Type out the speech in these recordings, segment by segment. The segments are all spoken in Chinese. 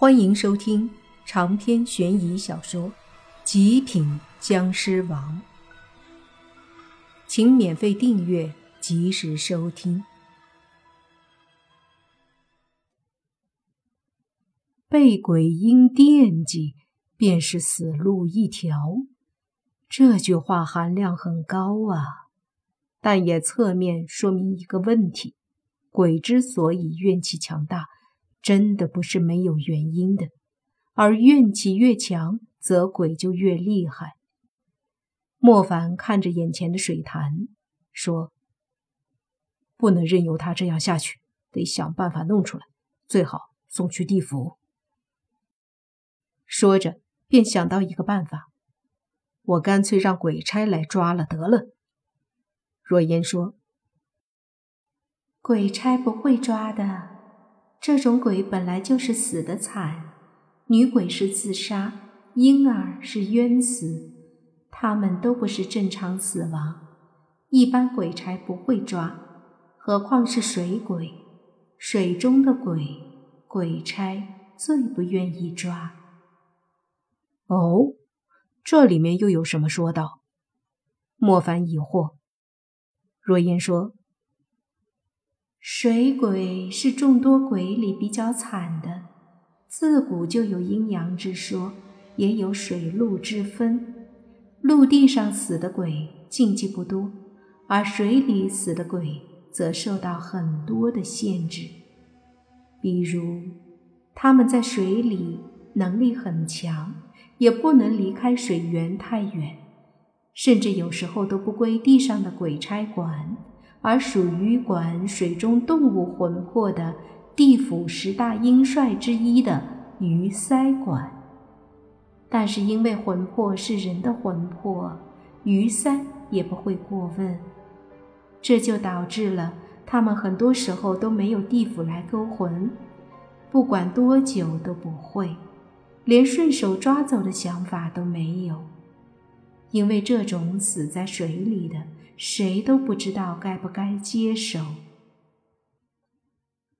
欢迎收听长篇悬疑小说《极品僵尸王》，请免费订阅，及时收听。被鬼婴惦记，便是死路一条。这句话含量很高啊，但也侧面说明一个问题：鬼之所以怨气强大。真的不是没有原因的，而怨气越强，则鬼就越厉害。莫凡看着眼前的水潭，说：“不能任由他这样下去，得想办法弄出来，最好送去地府。”说着，便想到一个办法：“我干脆让鬼差来抓了得了。”若烟说：“鬼差不会抓的。”这种鬼本来就是死的惨，女鬼是自杀，婴儿是冤死，他们都不是正常死亡，一般鬼差不会抓，何况是水鬼，水中的鬼，鬼差最不愿意抓。哦，这里面又有什么说道？莫凡疑惑。若烟说。水鬼是众多鬼里比较惨的，自古就有阴阳之说，也有水陆之分。陆地上死的鬼禁忌不多，而水里死的鬼则受到很多的限制。比如，他们在水里能力很强，也不能离开水源太远，甚至有时候都不归地上的鬼差管。而属于管水中动物魂魄的地府十大阴帅之一的鱼鳃管，但是因为魂魄是人的魂魄，鱼鳃也不会过问，这就导致了他们很多时候都没有地府来勾魂，不管多久都不会，连顺手抓走的想法都没有，因为这种死在水里的。谁都不知道该不该接手，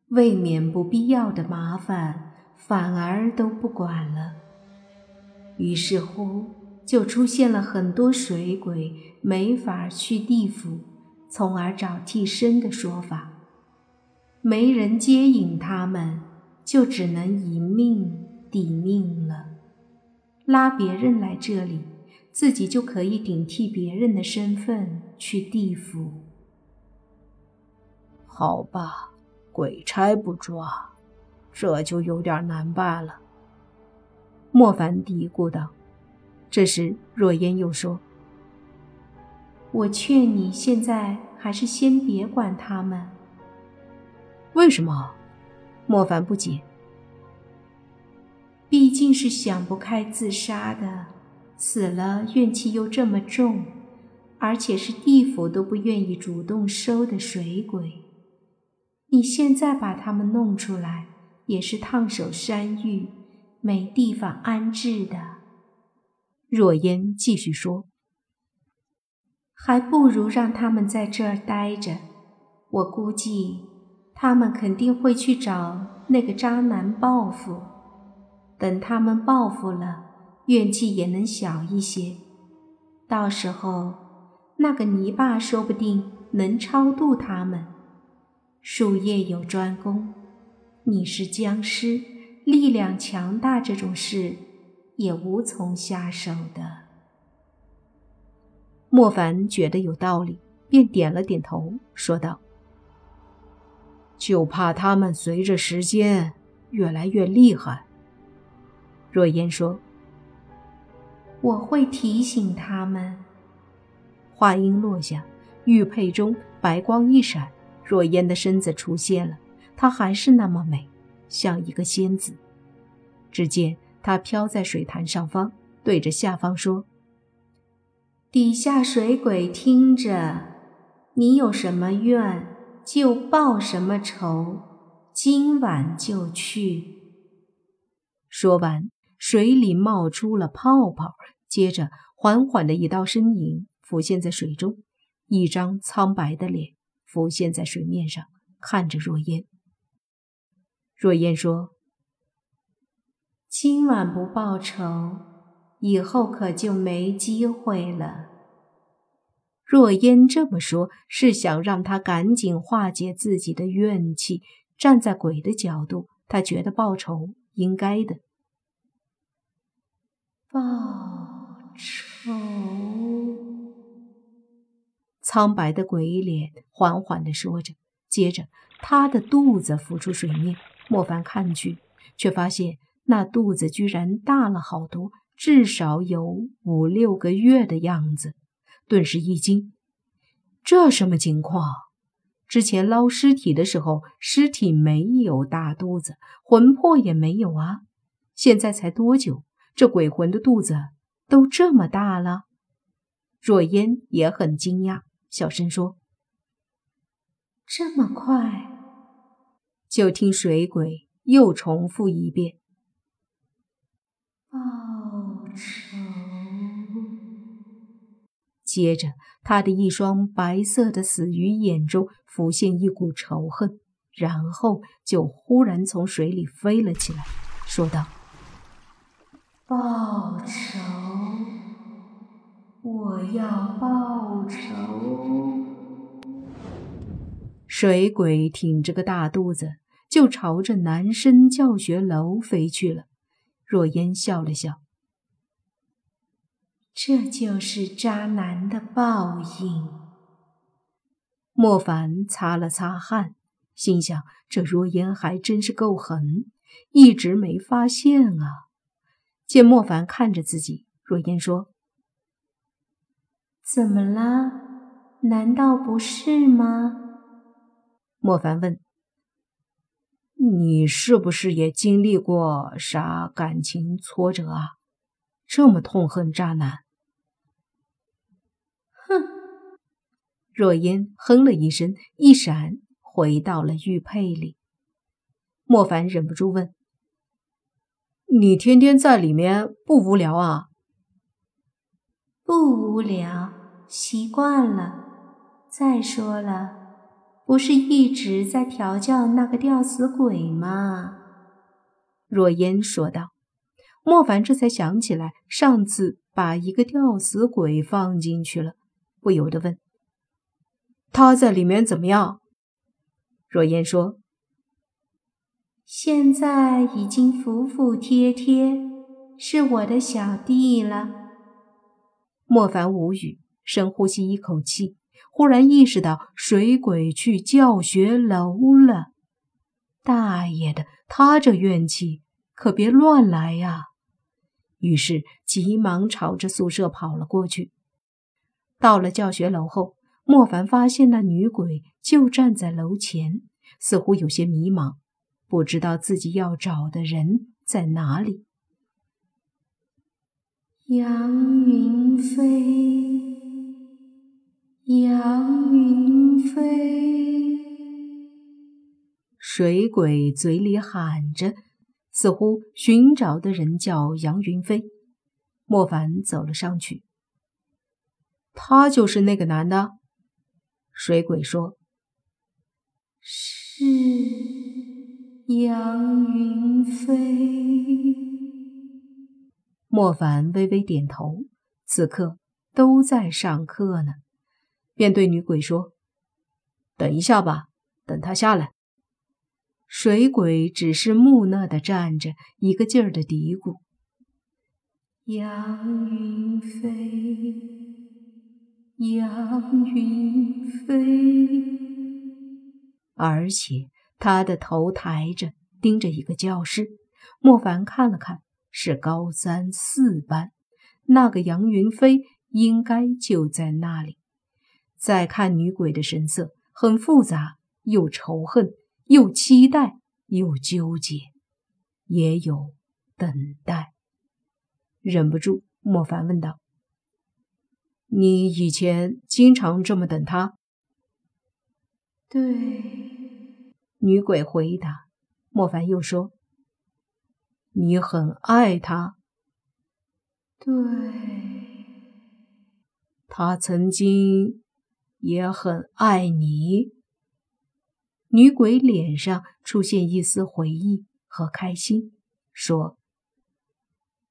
未免不必要的麻烦，反而都不管了。于是乎，就出现了很多水鬼没法去地府，从而找替身的说法。没人接引他们，就只能以命抵命了，拉别人来这里。自己就可以顶替别人的身份去地府。好吧，鬼差不抓，这就有点难办了。莫凡嘀咕道。这时，若烟又说：“我劝你现在还是先别管他们。”为什么？莫凡不解。毕竟是想不开自杀的。死了，怨气又这么重，而且是地府都不愿意主动收的水鬼。你现在把他们弄出来，也是烫手山芋，没地方安置的。若烟继续说：“还不如让他们在这儿待着。我估计，他们肯定会去找那个渣男报复。等他们报复了。”怨气也能小一些，到时候那个泥巴说不定能超度他们。术业有专攻，你是僵尸，力量强大，这种事也无从下手的。莫凡觉得有道理，便点了点头，说道：“就怕他们随着时间越来越厉害。”若烟说。我会提醒他们。话音落下，玉佩中白光一闪，若烟的身子出现了。她还是那么美，像一个仙子。只见她飘在水潭上方，对着下方说：“底下水鬼听着，你有什么怨就报什么仇，今晚就去。”说完。水里冒出了泡泡，接着缓缓的一道身影浮现在水中，一张苍白的脸浮现在水面上，看着若烟。若烟说：“今晚不报仇，以后可就没机会了。若烟这么说，是想让他赶紧化解自己的怨气。站在鬼的角度，他觉得报仇应该的。报仇！苍白的鬼脸缓缓地说着，接着他的肚子浮出水面。莫凡看去，却发现那肚子居然大了好多，至少有五六个月的样子。顿时一惊，这什么情况？之前捞尸体的时候，尸体没有大肚子，魂魄也没有啊。现在才多久，这鬼魂的肚子都这么大了？若烟也很惊讶，小声说：“这么快？”就听水鬼又重复一遍：“报仇。”接着，他的一双白色的死鱼眼中浮现一股仇恨，然后就忽然从水里飞了起来，说道：“报仇！我要报仇！”水鬼挺着个大肚子，就朝着男生教学楼飞去了。若烟笑了笑。这就是渣男的报应。莫凡擦了擦汗，心想：这若烟还真是够狠，一直没发现啊。见莫凡看着自己，若烟说：“怎么了？难道不是吗？”莫凡问：“你是不是也经历过啥感情挫折啊？这么痛恨渣男？”哼若烟哼了一声，一闪回到了玉佩里。莫凡忍不住问：“你天天在里面不无聊啊？”“不无聊，习惯了。再说了，不是一直在调教那个吊死鬼吗？”若烟说道。莫凡这才想起来，上次把一个吊死鬼放进去了，不由得问。他在里面怎么样？若烟说：“现在已经服服帖帖，是我的小弟了。”莫凡无语，深呼吸一口气，忽然意识到水鬼去教学楼了。大爷的，他这怨气可别乱来呀！于是急忙朝着宿舍跑了过去。到了教学楼后。莫凡发现那女鬼就站在楼前，似乎有些迷茫，不知道自己要找的人在哪里。杨云飞，杨云飞，水鬼嘴里喊着，似乎寻找的人叫杨云飞。莫凡走了上去，他就是那个男的。水鬼说：“是杨云飞。”莫凡微微点头，此刻都在上课呢，便对女鬼说：“等一下吧，等他下来。”水鬼只是木讷的站着，一个劲儿的嘀咕：“杨云飞。”杨云飞，而且他的头抬着，盯着一个教室。莫凡看了看，是高三四班，那个杨云飞应该就在那里。再看女鬼的神色，很复杂，又仇恨，又期待，又纠结，也有等待。忍不住，莫凡问道。你以前经常这么等他？对，女鬼回答。莫凡又说：“你很爱他。”对，他曾经也很爱你。女鬼脸上出现一丝回忆和开心，说：“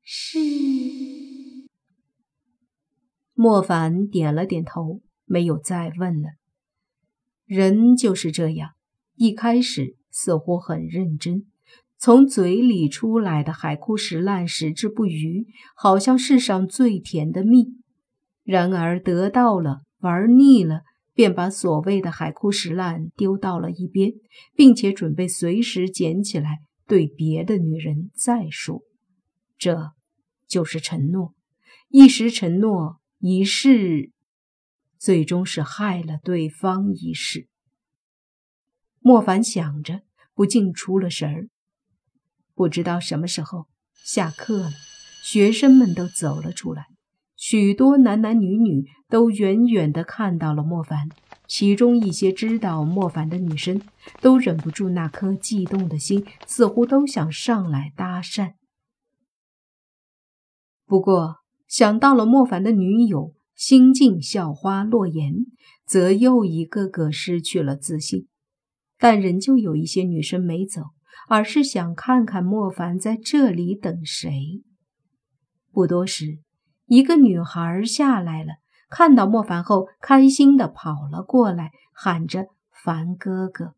是。莫凡点了点头，没有再问了。人就是这样，一开始似乎很认真，从嘴里出来的海枯石烂，矢志不渝，好像世上最甜的蜜。然而得到了，玩腻了，便把所谓的海枯石烂丢到了一边，并且准备随时捡起来对别的女人再说。这就是承诺，一时承诺，一世。最终是害了对方一世。莫凡想着，不禁出了神儿。不知道什么时候下课了，学生们都走了出来，许多男男女女都远远的看到了莫凡。其中一些知道莫凡的女生，都忍不住那颗悸动的心，似乎都想上来搭讪。不过想到了莫凡的女友。新晋校花洛言，则又一个个失去了自信，但仍旧有一些女生没走，而是想看看莫凡在这里等谁。不多时，一个女孩下来了，看到莫凡后，开心的跑了过来，喊着：“凡哥哥！”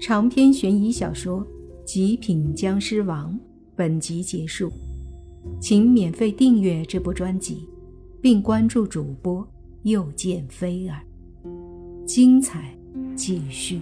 长篇悬疑小说《极品僵尸王》本集结束。请免费订阅这部专辑，并关注主播又见菲儿，精彩继续。